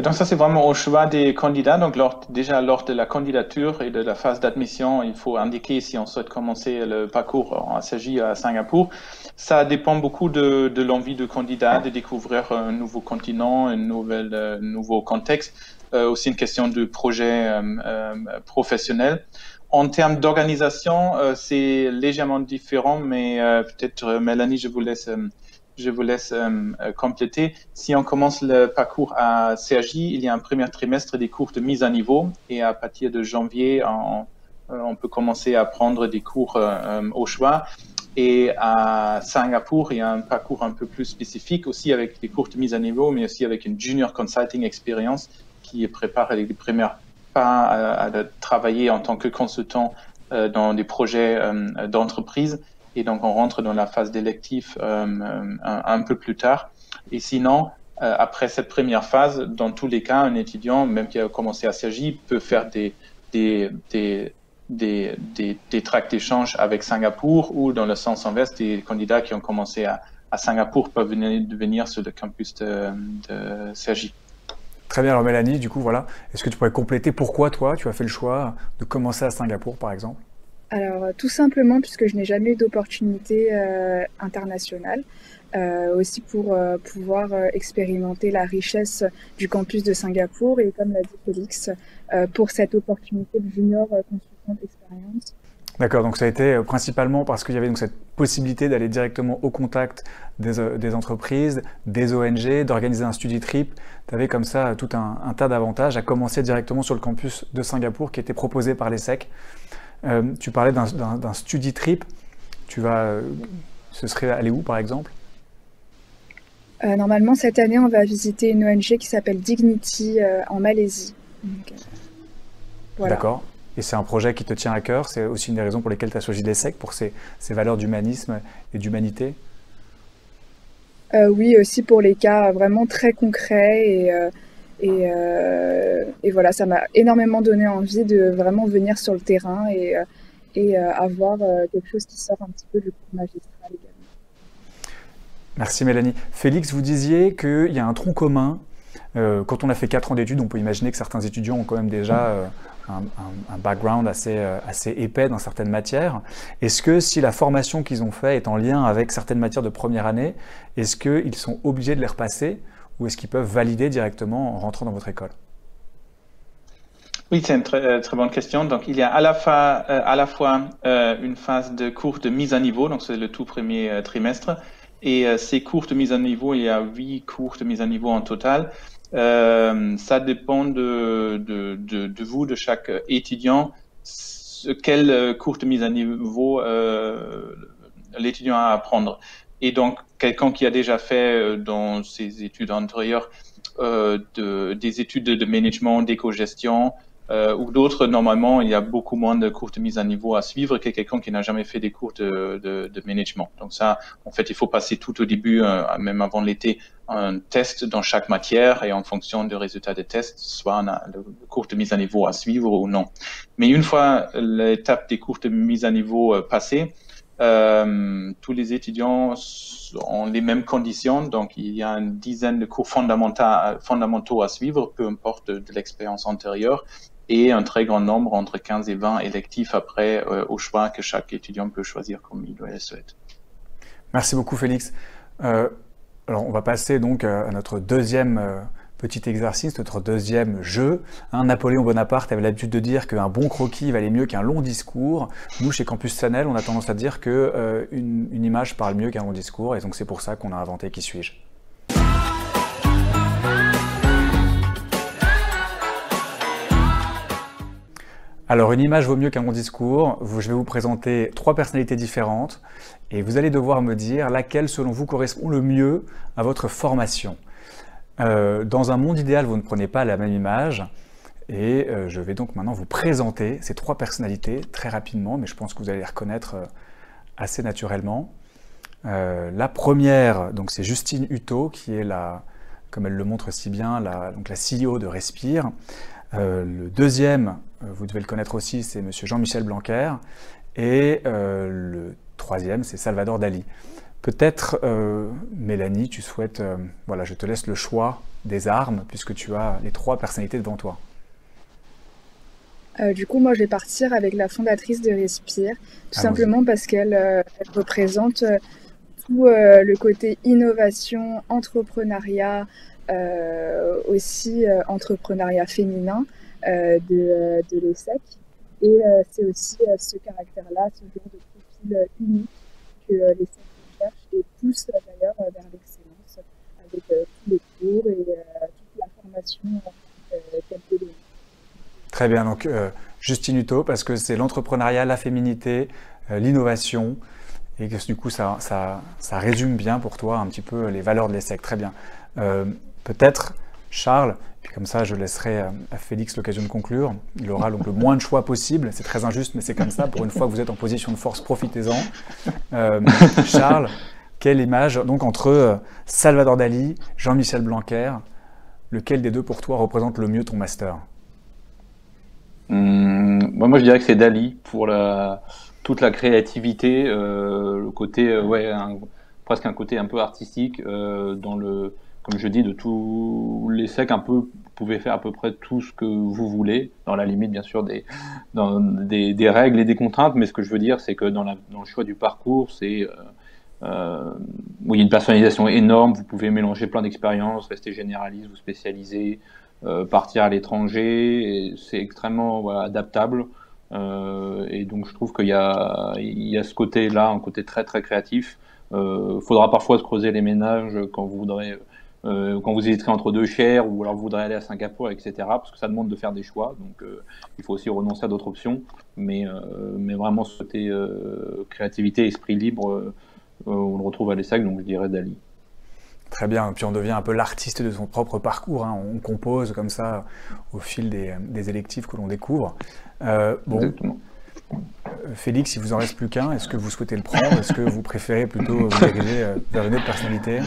Donc ça, c'est vraiment au choix des candidats. Donc déjà lors de la candidature et de la phase d'admission, il faut indiquer si on souhaite commencer le parcours en SAJ à Singapour. Ça dépend beaucoup de, de l'envie du candidat de découvrir un nouveau continent, un nouvel, euh, nouveau contexte. Euh, aussi une question de projet euh, professionnel. En termes d'organisation, c'est légèrement différent, mais peut-être Mélanie, je vous laisse je vous laisse euh, euh, compléter. Si on commence le parcours à CRJ, il y a un premier trimestre des cours de mise à niveau et à partir de janvier, on, euh, on peut commencer à prendre des cours au choix. Et à Singapour, il y a un parcours un peu plus spécifique aussi avec des cours de mise à niveau, mais aussi avec une junior consulting experience qui prépare les premiers pas à, à, travailler en tant que consultant dans des projets d'entreprise et donc on rentre dans la phase d'électif euh, euh, un, un, peu plus tard. Et sinon, euh, après cette première phase, dans tous les cas, un étudiant, même qui a commencé à s'agir, peut faire des, des, des, des, des, tracts d'échange avec Singapour ou dans le sens inverse, des candidats qui ont commencé à, Singapour peuvent venir, venir sur le campus de, de.
Très bien, alors Mélanie, du coup, voilà, est-ce que tu pourrais compléter pourquoi toi, tu as fait le choix de commencer à Singapour, par exemple?
Alors, tout simplement puisque je n'ai jamais eu d'opportunité euh, internationale. Euh, aussi pour euh, pouvoir euh, expérimenter la richesse du campus de Singapour et comme l'a dit Félix, euh, pour cette opportunité de junior consultant expérience.
D'accord, donc ça a été principalement parce qu'il y avait donc cette possibilité d'aller directement au contact des, des entreprises, des ONG, d'organiser un study trip. Tu avais comme ça tout un, un tas d'avantages à commencer directement sur le campus de Singapour qui était proposé par l'ESSEC. Euh, tu parlais d'un study trip. Tu vas, euh, ce serait aller où par exemple?
Euh, Normalement, cette année, on va visiter une ONG qui s'appelle Dignity en Malaisie.
Voilà. D'accord. Et c'est un projet qui te tient à cœur? C'est aussi une des raisons pour lesquelles tu as choisi l'ESSEC, pour ces, ces valeurs d'humanisme et d'humanité?
Oui, aussi pour les cas vraiment très concrets et, et, euh, et, voilà, ça m'a énormément donné envie de vraiment venir sur le terrain et, euh, euh, avoir quelque chose qui sort un petit peu du cours magistral également.
Merci Mélanie. Félix, vous disiez qu'il y a un tronc commun. Quand on a fait 4 ans d'études, on peut imaginer que certains étudiants ont quand même déjà un, un, un, background assez, assez épais dans certaines matières. Est-ce que si la formation qu'ils ont faite est en lien avec certaines matières de première année, est-ce qu'ils sont obligés de les repasser ou est-ce qu'ils peuvent valider directement en rentrant dans votre école?
Oui, c'est une très, euh, très, bonne question. Donc, il y a à la fois, euh, euh, une phase de cours de mise à niveau, donc c'est le tout premier trimestre, et ces cours de mise à niveau, il y a huit cours de mise à niveau en total. ça dépend de, vous, de chaque étudiant, quel cours de mise à niveau l'étudiant a à apprendre. Et donc, quelqu'un qui a déjà fait euh, dans ses études antérieures euh, de, des études de, management, d'éco-gestion, euh, ou d'autres, normalement, il y a beaucoup moins de cours de mise à niveau à suivre que quelqu'un qui n'a jamais fait des cours de, de, de, management. Donc ça, en fait, il faut passer tout au début, euh, même avant l'été, un test dans chaque matière et en fonction du résultat des tests, soit on a le cours de mise à niveau à suivre ou non. Mais une fois l'étape des cours de mise à niveau passée, Euh, tous les étudiants ont les mêmes conditions, donc il y a une dizaine de cours fondamentaux à suivre, peu importe de, l'expérience antérieure, et un très grand nombre, entre 15 et 20 électifs après, euh, au choix que chaque étudiant peut choisir comme il le souhaite.
Merci beaucoup Félix. Euh, alors on va passer donc à notre deuxième Petit exercice, notre deuxième jeu. Un Napoléon Bonaparte avait l'habitude de dire qu'un bon croquis valait mieux qu'un long discours. Nous, chez Campus Chanel, on a tendance à dire qu'une euh, une image parle mieux qu'un long discours, et donc c'est pour ça qu'on a inventé Qui suis-je? Alors, une image vaut mieux qu'un long discours. Je vais vous présenter trois personnalités différentes et vous allez devoir me dire laquelle, selon vous, correspond le mieux à votre formation. Euh, dans un monde idéal, vous ne prenez pas la même image. Et euh, je vais donc maintenant vous présenter ces trois personnalités très rapidement, mais je pense que vous allez les reconnaître euh, assez naturellement. la première, donc c'est Justine Hutto, qui est la, comme elle le montre si bien, la, donc la CEO de Respire. le deuxième, vous devez le connaître aussi, c'est Monsieur Jean-Michel Blanquer. Et le troisième, c'est Salvador Dali. Peut-être, euh, Mélanie, tu souhaites, euh, voilà, je te laisse le choix des armes puisque tu as les trois personnalités devant toi.
Euh, du coup, moi, je vais partir avec la fondatrice de Respire, tout simplement parce qu'elle représente tout le côté innovation, entrepreneuriat, aussi entrepreneuriat féminin de, de l'ESSEC. Et c'est aussi ce caractère-là, ce genre de profil unique que l'ESSEC pousse d'ailleurs euh, vers l'excellence avec euh, tous les cours et euh, toute la formation qu'elle peut donner.
Très bien, donc Justine Hutto, parce que c'est l'entrepreneuriat, la féminité, l'innovation, et que du coup ça, ça, ça, résume bien pour toi un petit peu les valeurs de l'ESSEC. Très bien. Peut-être Charles, puis comme ça je laisserai à Félix l'occasion de conclure. Il aura donc le moins de choix possible. C'est très injuste, mais c'est comme ça. Pour une fois que vous êtes en position de force, profitez-en. Euh, Charles, quelle image donc entre euh, Salvador Dali, Jean-Michel Blanquer, lequel des deux pour toi représente le mieux ton master?
Hum, moi, je dirais que c'est Dali pour toute la créativité, euh, le côté, ouais, presque un côté un peu artistique dans le comme je dis, de tous les secs, un peu, vous pouvez faire à peu près tout ce que vous voulez, dans la limite, bien sûr, des, des, règles et des contraintes, mais ce que je veux dire, c'est que dans, le choix du parcours, c'est. Euh, euh, où il y a une personnalisation énorme, vous pouvez mélanger plein d'expériences, rester généraliste, vous spécialiser, euh, partir à l'étranger, c'est extrêmement adaptable. Euh, et donc je trouve qu'il y a, y a ce côté-là, un côté très très créatif. Il euh, faudra parfois se creuser les ménages quand vous voudrez quand vous hésiterez entre deux chairs ou alors vous voudrez aller à Singapour, etc. Parce que ça demande de faire des choix. Donc il faut aussi renoncer à d'autres options. Mais, mais vraiment, ce côté créativité, esprit libre, on le retrouve à l'ESSEC, donc je dirais Dali.
Très bien, puis on devient un peu l'artiste de son propre parcours. Hein. On compose comme ça au fil des, des électifs que l'on découvre. bon. Exactement. Félix, il vous en reste plus qu'un. Est-ce que vous souhaitez le prendre? Est-ce que vous préférez plutôt vous diriger vers une autre personnalité?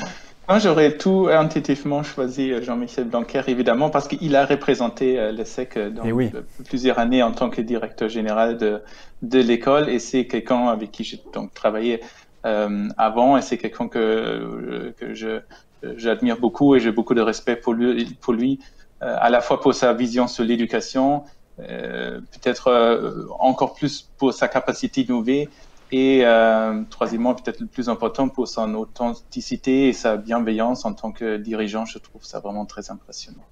Moi, j'aurais tout intuitivement choisi euh, Jean-Michel Blanquer, évidemment, parce qu'il a représenté euh, le SEC euh, dans
eh
plusieurs années en tant que directeur général de, de l'école, et c'est quelqu'un avec qui j'ai donc travaillé euh, avant, et c'est quelqu'un que, que je j'admire beaucoup et j'ai beaucoup de respect pour lui, pour lui euh, à la fois pour sa vision sur l'éducation, euh, peut-être encore plus pour sa capacité d'innover, et euh, troisièmement, peut-être le plus important pour son authenticité et sa bienveillance en tant que dirigeant, je trouve ça vraiment très impressionnant.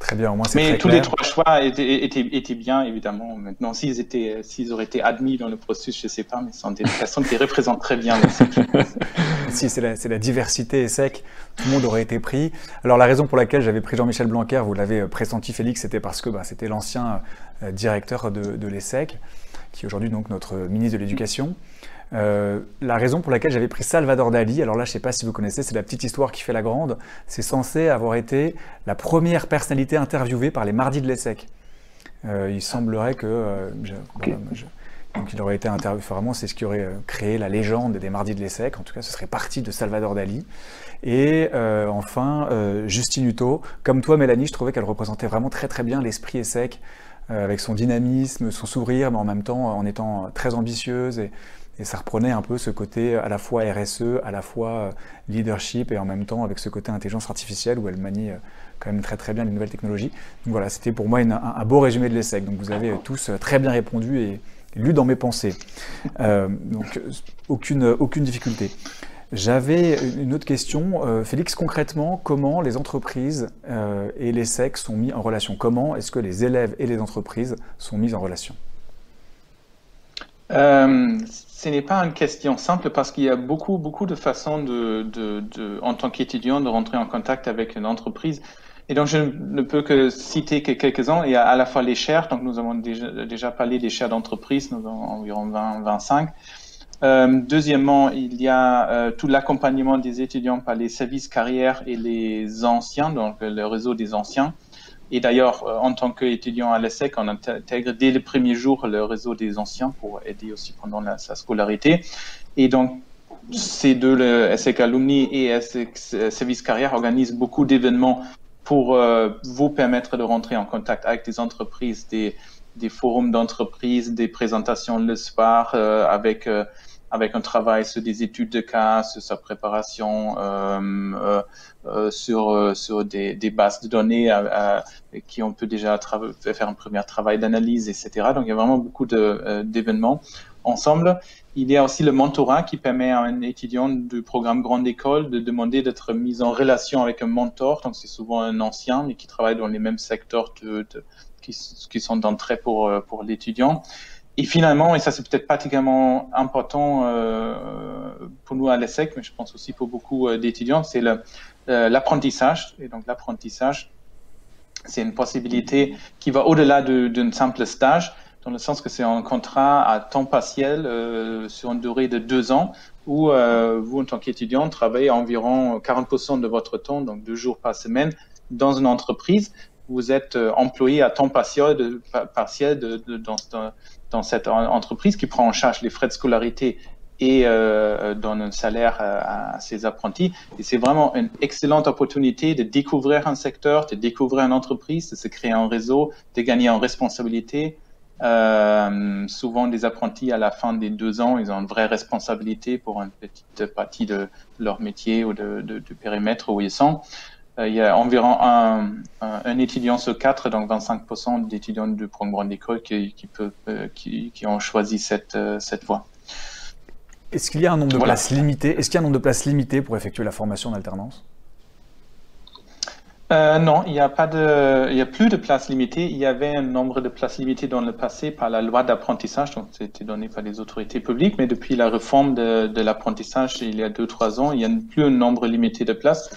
Très bien, au moins c'est
Mais tous les trois choix étaient, étaient, étaient, bien, évidemment. Maintenant, s'ils étaient, s'ils auraient été admis dans le processus, je ne sais pas, mais sont des personnes qui représentent très bien.
si c'est la, la, diversité et sec, tout le monde aurait été pris. Alors la raison pour laquelle j'avais pris Jean-Michel Blanquer, vous l'avez pressenti, Félix, c'était parce que bah, c'était l'ancien euh, directeur de, de l'ESSEC qui est aujourd'hui donc notre ministre de l'Éducation. Euh, la raison pour laquelle j'avais pris Salvador Dali, alors là je ne sais pas si vous connaissez, c'est la petite histoire qui fait la grande, c'est censé avoir été la première personnalité interviewée par les Mardis de l'ESSEC. Euh, il semblerait que... Euh, donc il aurait été interviewé, vraiment c'est ce qui aurait créé la légende des Mardis de l'ESSEC, en tout cas ce serait parti de Salvador Dali. Et enfin, Justine Hutto, comme toi Mélanie, je trouvais qu'elle représentait vraiment très très bien l'esprit ESSEC, euh, avec son dynamisme, son sourire, mais en même temps en étant très ambitieuse et, et ça reprenait un peu ce côté à la fois RSE, à la fois leadership et en même temps avec ce côté intelligence artificielle où elle manie quand même très très bien les nouvelles technologies. Donc voilà, c'était pour moi un, beau résumé de l'ESSEC. Donc vous avez tous très bien répondu et, lu dans mes pensées. donc aucune, aucune difficulté. J'avais une autre question. Euh, Félix, concrètement, comment les entreprises euh, et les sexes sont mis en relation? Comment est-ce que les élèves et les entreprises sont mis en relation?
Euh, Ce n'est pas une question simple parce qu'il y a beaucoup, beaucoup de façons, de, en tant qu'étudiant, de rentrer en contact avec une entreprise. Et donc, je ne peux que citer que quelques-uns. Il y a à la fois les chaires, donc nous avons déjà, déjà parlé des chaires d'entreprise, nous avons environ 20, 25. Euh, deuxièmement, il y a euh, tout l'accompagnement des étudiants par les services carrières et les anciens, donc le réseau des anciens. Et d'ailleurs, euh, en tant qu'étudiant à l'ESSEC, on intègre dès le premier jour le réseau des anciens pour aider aussi pendant sa scolarité. Et donc, ces deux, le ESSEC Alumni et ESSEC Service Carrière, organisent beaucoup d'événements pour vous permettre de rentrer en contact avec des entreprises, des, des forums d'entreprises, des présentations le soir avec avec un travail sur des études de cas, sur sa préparation, euh, euh, euh sur, euh, sur des, des, bases de données qui on peut déjà faire un premier travail d'analyse, etc. Donc il y a vraiment beaucoup d'événements ensemble. Il y a aussi le mentorat qui permet à un étudiant du programme Grande École de demander d'être mis en relation avec un mentor. Donc c'est souvent un ancien, mais qui travaille dans les mêmes secteurs de, de, qui, qui, sont d'entrée pour, pour l'étudiant. Et finalement, et ça c'est peut-être particulièrement important euh, pour nous à l'ESSEC, mais je pense aussi pour beaucoup euh, d'étudiants, c'est euh, l'apprentissage. et donc l'apprentissage, c'est une possibilité qui va au-delà d'un simple stage, dans le sens que c'est un contrat à temps partiel sur une durée de deux ans, où vous, en tant qu'étudiant, travaillez environ 40% de votre temps, donc deux jours par semaine, dans une entreprise vous êtes employé à temps partiel, de, partiel de, dans cette entreprise qui prend en charge les frais de scolarité et euh, donne un salaire euh, à, ses apprentis. Et c'est vraiment une excellente opportunité de découvrir un secteur, de découvrir une entreprise, de se créer un réseau, de gagner en responsabilité. Euh, souvent, des apprentis, à la fin des deux ans, ils ont une vraie responsabilité pour une petite partie de leur métier ou de, de, du périmètre où ils sont. Euh, il y a environ un, un, étudiant sur quatre, donc 25% d'étudiants de programme grande école qui, qui, peut, euh, qui, qui, ont choisi cette, euh, cette voie.
Est-ce qu'il y a un nombre de places limitées Est-ce qu'il y a un nombre de places limitées pour effectuer la formation en alternance?
Euh, non, il n'y a pas de, il y a plus de places limitées. Il y avait un nombre de places limitées dans le passé par la loi d'apprentissage, donc c'était donné par les autorités publiques. Mais depuis la réforme de, l'apprentissage il y a deux trois ans, il n'y a plus un nombre limité de places.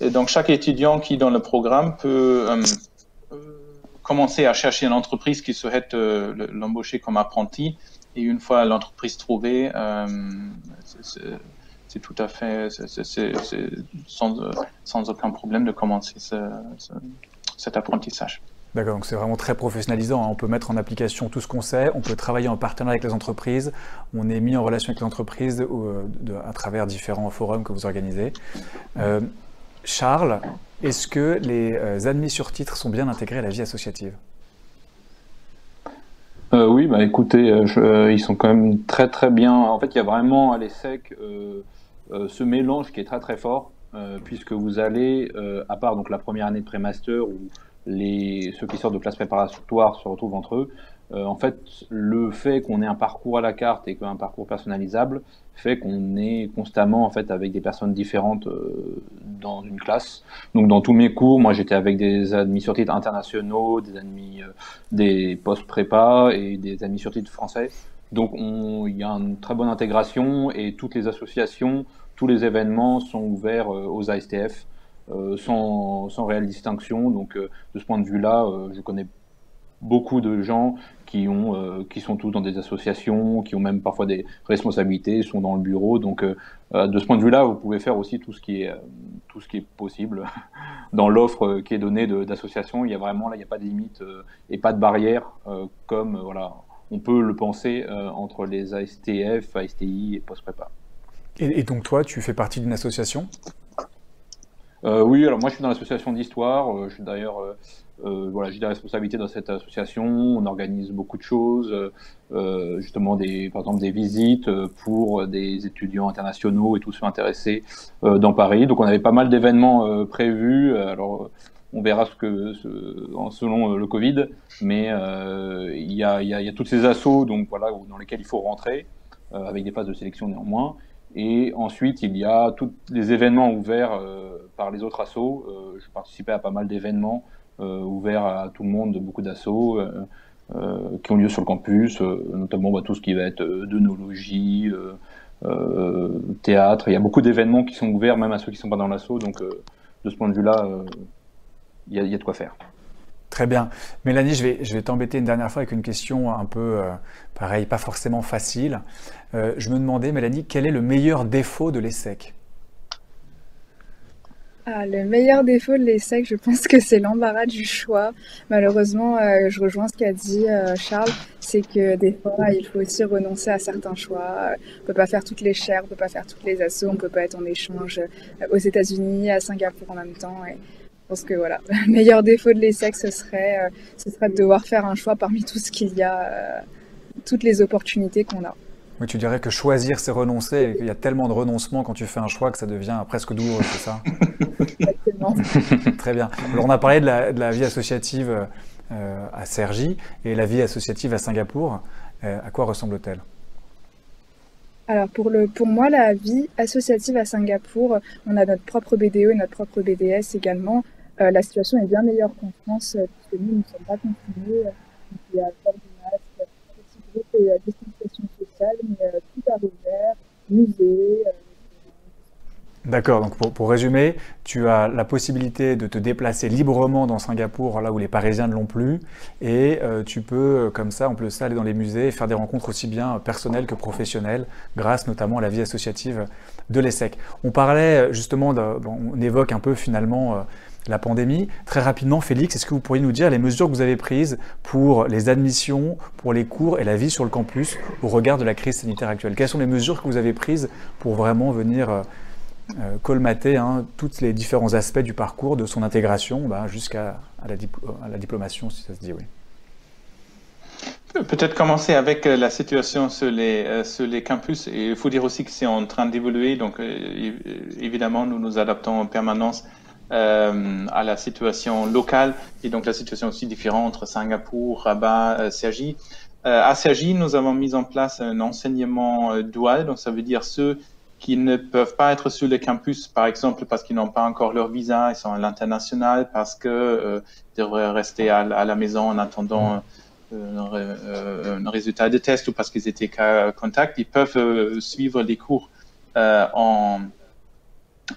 Et donc chaque étudiant qui dans le programme peut euh commencer à chercher une entreprise qui souhaite euh, l'embaucher comme apprenti. Et une fois l'entreprise trouvée, euh, c'est tout à fait sans, sans, aucun problème de commencer ce, cet apprentissage.
D'accord, donc c'est vraiment très professionnalisant. Hein. On peut mettre en application tout ce qu'on sait, on peut travailler en partenariat avec les entreprises, on est mis en relation avec les entreprises euh, à travers différents forums que vous organisez. Euh, Charles, est-ce que les euh, admis sur titre sont bien intégrés à la vie associative?
Oui, bah écoutez, ils sont quand même très très bien. En fait, il y a vraiment à l'ESSEC euh, ce mélange qui est très très fort, euh, puisque vous allez, euh, à part donc la première année de pré-master où les, ceux qui sortent de classe préparatoire se retrouvent entre eux, en fait, le fait qu'on ait un parcours à la carte et qu'un parcours personnalisable fait qu'on est constamment en fait avec des personnes différentes dans une classe. Donc dans tous mes cours, moi j'étais avec des admis sur titre internationaux, des admis des postes prépa et des admis sur titre français. Donc il y a une très bonne intégration et toutes les associations, tous les événements sont ouverts euh, aux ASTF euh, sans, sans, réelle distinction. Donc euh, de ce point de vue-là, je connais beaucoup de gens qui, ont, qui sont tous dans des associations, qui ont même parfois des responsabilités, sont dans le bureau. Donc de ce point de vue-là, vous pouvez faire aussi tout ce qui est, tout ce qui est possible dans l'offre qui est donnée d'associations. Il y a vraiment là, il n'y a pas de limite et pas de barrière comme voilà on peut le penser euh, entre les ASTF, ASTI et post-prépa.
Et, donc toi, tu fais partie d'une association?
Oui, alors moi je suis dans l'association d'histoire. je suis d'ailleurs euh, voilà, j'ai des responsabilités dans cette association. On organise beaucoup de choses, euh, justement des, par exemple des visites pour des étudiants internationaux et tous ceux intéressés euh, dans Paris. Donc on avait pas mal d'événements euh, prévus. Alors on verra ce que selon le Covid, mais il y a, y, toutes ces assauts donc voilà dans lesquels il faut rentrer avec des phases de sélection néanmoins. Et ensuite, il y a tous les événements ouverts par les autres assos. je participais à pas mal d'événements euh, ouvert à tout le monde, beaucoup d'assauts euh, euh, qui ont lieu sur le campus, notamment bah, tout ce qui va être d'œnologie, théâtre. Il y a beaucoup d'événements qui sont ouverts, même à ceux qui ne sont pas dans l'assaut. Donc, de ce point de vue-là, il y, a de quoi faire.
Très bien. Mélanie, je vais, je vais t'embêter une dernière fois avec une question un peu, pareil, pas forcément facile. je me demandais, Mélanie, quel est le meilleur défaut de l'ESSEC?
Ah, le meilleur défaut de l'ESSEC, je pense que c'est l'embarras du choix. Malheureusement, euh, je rejoins ce qu'a dit euh, Charles, c'est que des fois, il faut aussi renoncer à certains choix. On peut pas faire toutes les chaires, on peut pas faire toutes les assos, on peut pas être en échange euh, aux États-Unis, à Singapour en même temps. Et pense que voilà, le meilleur défaut de l'ESSEC, ce serait, ce serait de devoir faire un choix parmi tout ce qu'il y a, toutes les opportunités qu'on a.
Oui, tu dirais que choisir, c'est renoncer, et qu'il y a tellement de renoncements quand tu fais un choix que ça devient presque douloureux, c'est ça? Exactement. Très bien. Alors, on a parlé de la, vie associative euh, à Sergi et la vie associative à Singapour. Euh, à quoi ressemble-t-elle?
Alors pour, le, pour moi, la vie associative à Singapour, on a notre propre BDE et notre propre BDS également. Euh, la situation est bien meilleure qu'en France, puisque nous, nous ne sommes pas confinés. Il y a port du masque, petit groupe et distanciation mais euh, tout à rouvert, musée. Euh,
D'accord, donc pour, pour, résumer, tu as la possibilité de te déplacer librement dans Singapour, là où les Parisiens ne l'ont plus, et euh, tu peux, comme ça, on peut aller dans les musées et faire des rencontres aussi bien personnelles que professionnelles, grâce notamment à la vie associative de l'ESSEC. On parlait justement, on évoque un peu finalement la pandémie. Très rapidement, Félix, est-ce que vous pourriez nous dire les mesures que vous avez prises pour les admissions, pour les cours et la vie sur le campus au regard de la crise sanitaire actuelle? Quelles sont les mesures que vous avez prises pour vraiment venir euh, euh, colmater hein, tous les différents aspects du parcours, de son intégration bah, jusqu'à la, la, diplomation, si ça se dit oui?
Peut-être commencer avec euh, la situation sur les, campus. Il faut dire aussi que c'est en train d'évoluer. Donc, évidemment, nous nous adaptons en permanence euh, à la situation locale et donc la situation aussi différente entre Singapour, Rabat, euh, Sergi. Euh, à Sergi, nous avons mis en place un enseignement euh, dual, donc ça veut dire ceux qui ne peuvent pas être sur le campus, par exemple parce qu'ils n'ont pas encore leur visa, ils sont à l'international, parce que euh, ils devraient rester à, à, la maison en attendant euh, un résultat de test ou parce qu'ils étaient qu'à contact, ils peuvent suivre les cours en,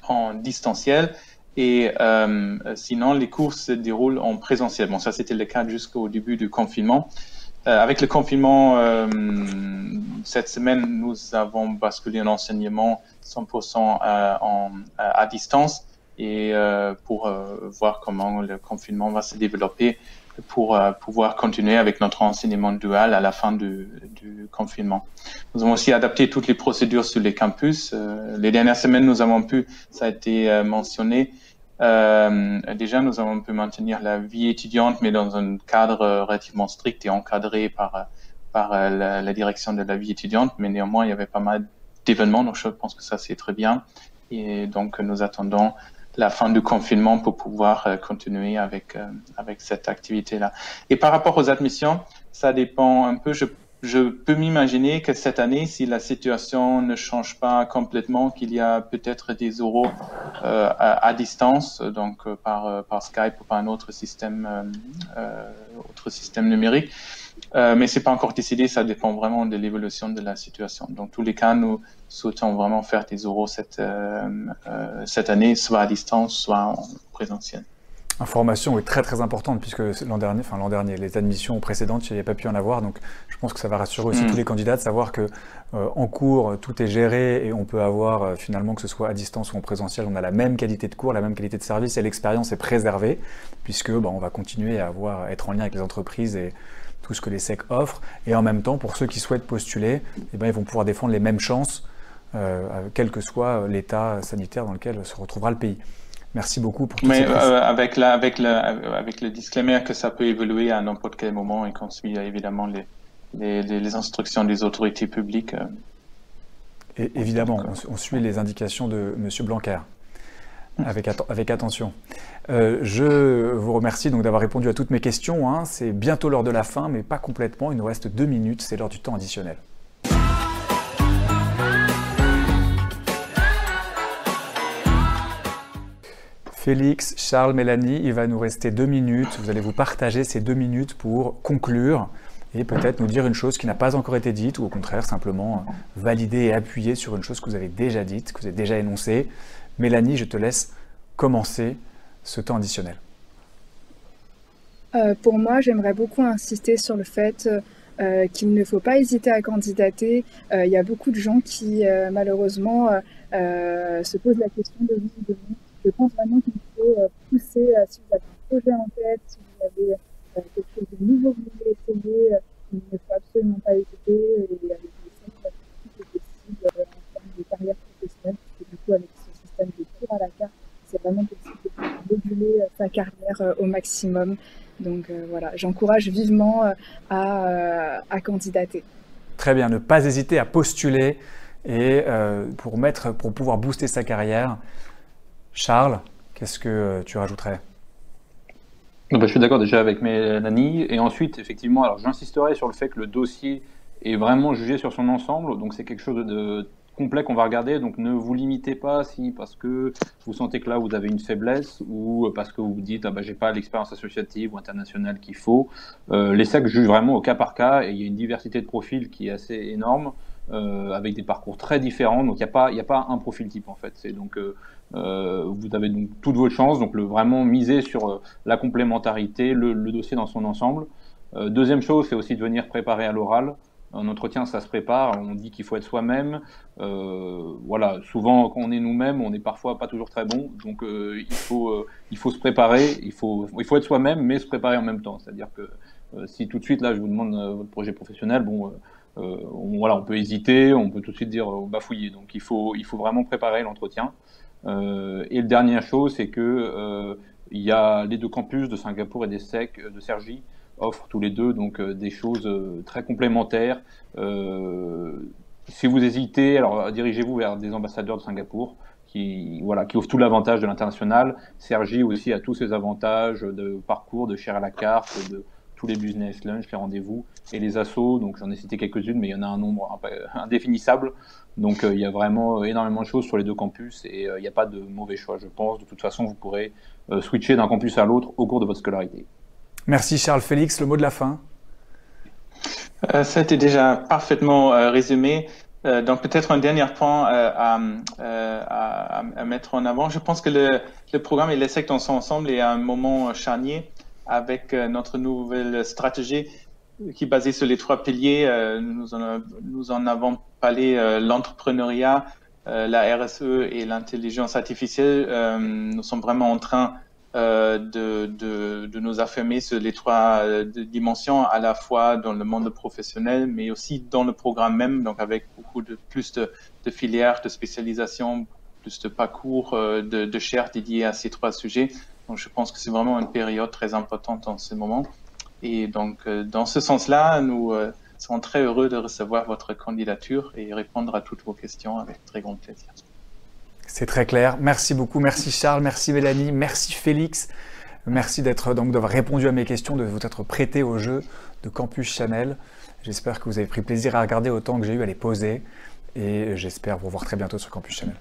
en distanciel et euh, sinon, les cours se déroulent en présentiel. Bon, ça, c'était le cas jusqu'au début du confinement. Euh, avec le confinement, euh, cette semaine, nous avons basculé un enseignement 100% à, en, à, distance et euh, pour euh, voir comment le confinement va se développer pour euh, pouvoir continuer avec notre enseignement dual à la fin du, confinement. Nous avons aussi adapté toutes les procédures sur les campus. Euh, les dernières semaines, nous avons pu, ça a été euh, mentionné, déjà nous avons pu maintenir la vie étudiante, mais dans un cadre relativement strict et encadré par, par la direction de la vie étudiante. Mais néanmoins, il y avait pas mal d'événements, donc je pense que ça c'est très bien. Et donc nous attendons la fin du confinement pour pouvoir euh, continuer avec, euh, avec cette activité-là. Et par rapport aux admissions, ça dépend un peu. Je, je peux m'imaginer que cette année, si la situation ne change pas complètement, qu'il y a peut-être des euros euh, à, à, distance, donc euh, par, par Skype ou par un autre système, euh, autre système numérique. Euh, mais c'est pas encore décidé, ça dépend vraiment de l'évolution de la situation. Dans tous les cas, nous souhaitons vraiment faire des euros cette, euh, euh, cette année, soit à distance, soit en présentiel.
Information est très très importante puisque l'an dernier, enfin l'an dernier, les admissions précédentes, il n'y avait pas pu en avoir, donc je pense que ça va rassurer aussi mmh. tous les candidats de savoir que euh, en cours tout est géré et on peut avoir finalement que ce soit à distance ou en présentiel, on a la même qualité de cours, la même qualité de service et l'expérience est préservée puisque bah, on va continuer à avoir à être en lien avec les entreprises et tout ce que les SEC offrent. Et en même temps, pour ceux qui souhaitent postuler, eh ben, ils vont pouvoir défendre les mêmes chances, euh, quel que soit l'état sanitaire dans lequel se retrouvera le pays. Merci beaucoup pour tout
Mais avec, la, avec, le, avec le disclaimer que ça peut évoluer à n'importe quel moment et qu'on suit évidemment les, les, les, instructions des autorités publiques.
Et évidemment, on, suit les indications de M. Blanquer avec, attention. Euh, je vous remercie donc d'avoir répondu à toutes mes questions. Hein. C'est bientôt l'heure de la fin, mais pas complètement. Il nous reste deux minutes, c'est l'heure du temps additionnel. Félix, Charles, Mélanie, il va nous rester deux minutes. Vous allez vous partager ces deux minutes pour conclure et peut-être nous dire une chose qui n'a pas encore été dite ou au contraire simplement valider et appuyer sur une chose que vous avez déjà dite, que vous avez déjà énoncée. Mélanie, je te laisse commencer ce temps additionnel.
Euh, pour moi, j'aimerais beaucoup insister sur le fait euh, qu'il ne faut pas hésiter à candidater. Euh, il y a beaucoup de gens qui, malheureusement, se posent la question de oui de non. Je pense vraiment qu'il faut pousser, si vous avez un projet en tête, si vous avez quelque chose de nouveau que vous voulez essayer, il ne faut absolument pas hésiter. Et avec les cinq tout est possible en termes de carrière professionnelle, parce que du coup, avec ce système de cours à la carte, c'est vraiment possible de moduler sa carrière au maximum. Donc euh, voilà, j'encourage vivement euh, à, à, candidater.
Très bien, ne pas hésiter à postuler et euh, pour, mettre, pour pouvoir booster sa carrière. Charles, qu'est-ce que tu rajouterais?
Bah, je suis d'accord déjà avec Mélanie. Et ensuite, effectivement, alors j'insisterai sur le fait que le dossier est vraiment jugé sur son ensemble. Donc c'est quelque chose de complet qu'on va regarder. Donc ne vous limitez pas si parce que vous sentez que là vous avez une faiblesse ou parce que vous vous dites ah bah j'ai pas l'expérience associative ou internationale qu'il faut. Euh, les sacs jugent vraiment au cas par cas et il y a une diversité de profils qui est assez énorme. Euh, avec des parcours très différents, donc il n'y a pas, a pas un profil type en fait. C'est donc euh, vous avez donc toutes vos chances, donc vraiment miser sur la complémentarité, le, le, dossier dans son ensemble. Deuxième chose, c'est aussi de venir préparer à l'oral. Un entretien, ça se prépare. On dit qu'il faut être soi-même. Euh, voilà, souvent quand on est nous-mêmes, on n'est parfois pas toujours très bon. Donc euh, il faut euh, il faut se préparer. Il faut il faut être soi-même, mais se préparer en même temps. C'est-à-dire que si tout de suite là, je vous demande votre projet professionnel, bon, on, voilà, on peut hésiter, on peut tout de suite dire bafouiller. Donc il faut il faut vraiment préparer l'entretien. et la dernière chose, c'est que il y a les deux campus de Singapour et des SEC de Sergi offrent tous les deux donc euh, des choses euh, très complémentaires. Euh, si vous hésitez, alors dirigez-vous vers des ambassadeurs de Singapour qui, voilà, qui offrent tout l'avantage de l'international. Sergi aussi a tous ses avantages de parcours, de chair à la carte, de tous les business lunch, les rendez-vous et les assos. Donc j'en ai cité quelques-unes, mais il y en a un nombre indéfinissable. Donc il y a vraiment énormément de choses sur les deux campus et il n'y a pas de mauvais choix, je pense. De toute façon, vous pourrez switcher d'un campus à l'autre au cours de votre scolarité.
Merci Charles Félix. Le mot de la fin
euh, Ça a été déjà parfaitement euh, résumé. Euh, donc peut-être un dernier point euh, à, mettre en avant. Je pense que le, programme et les sectes sont ensemble et à un moment charnier avec notre nouvelle stratégie qui est basée sur les trois piliers. en, nous en avons parlé l'entrepreneuriat, la RSE et l'intelligence artificielle. nous sommes vraiment en train euh, de, de, de, nous affirmer sur les trois euh, dimensions, à la fois dans le monde professionnel, mais aussi dans le programme même, donc avec beaucoup de plus de, filières, de spécialisation, plus de parcours euh, de, de chair dédiés à ces trois sujets. Donc je pense que c'est vraiment une période très importante en ce moment. Et donc dans ce sens-là, nous serons très heureux de recevoir votre candidature et répondre à toutes vos questions avec très grand plaisir.
C'est très clair. Merci beaucoup. Merci Charles, merci Mélanie, merci Félix. Merci d'être donc d'avoir répondu à mes questions, de vous être prêté au jeu de Campus Chanel. J'espère que vous avez pris plaisir à regarder autant que j'ai eu à les poser et j'espère vous voir très bientôt sur Campus Chanel.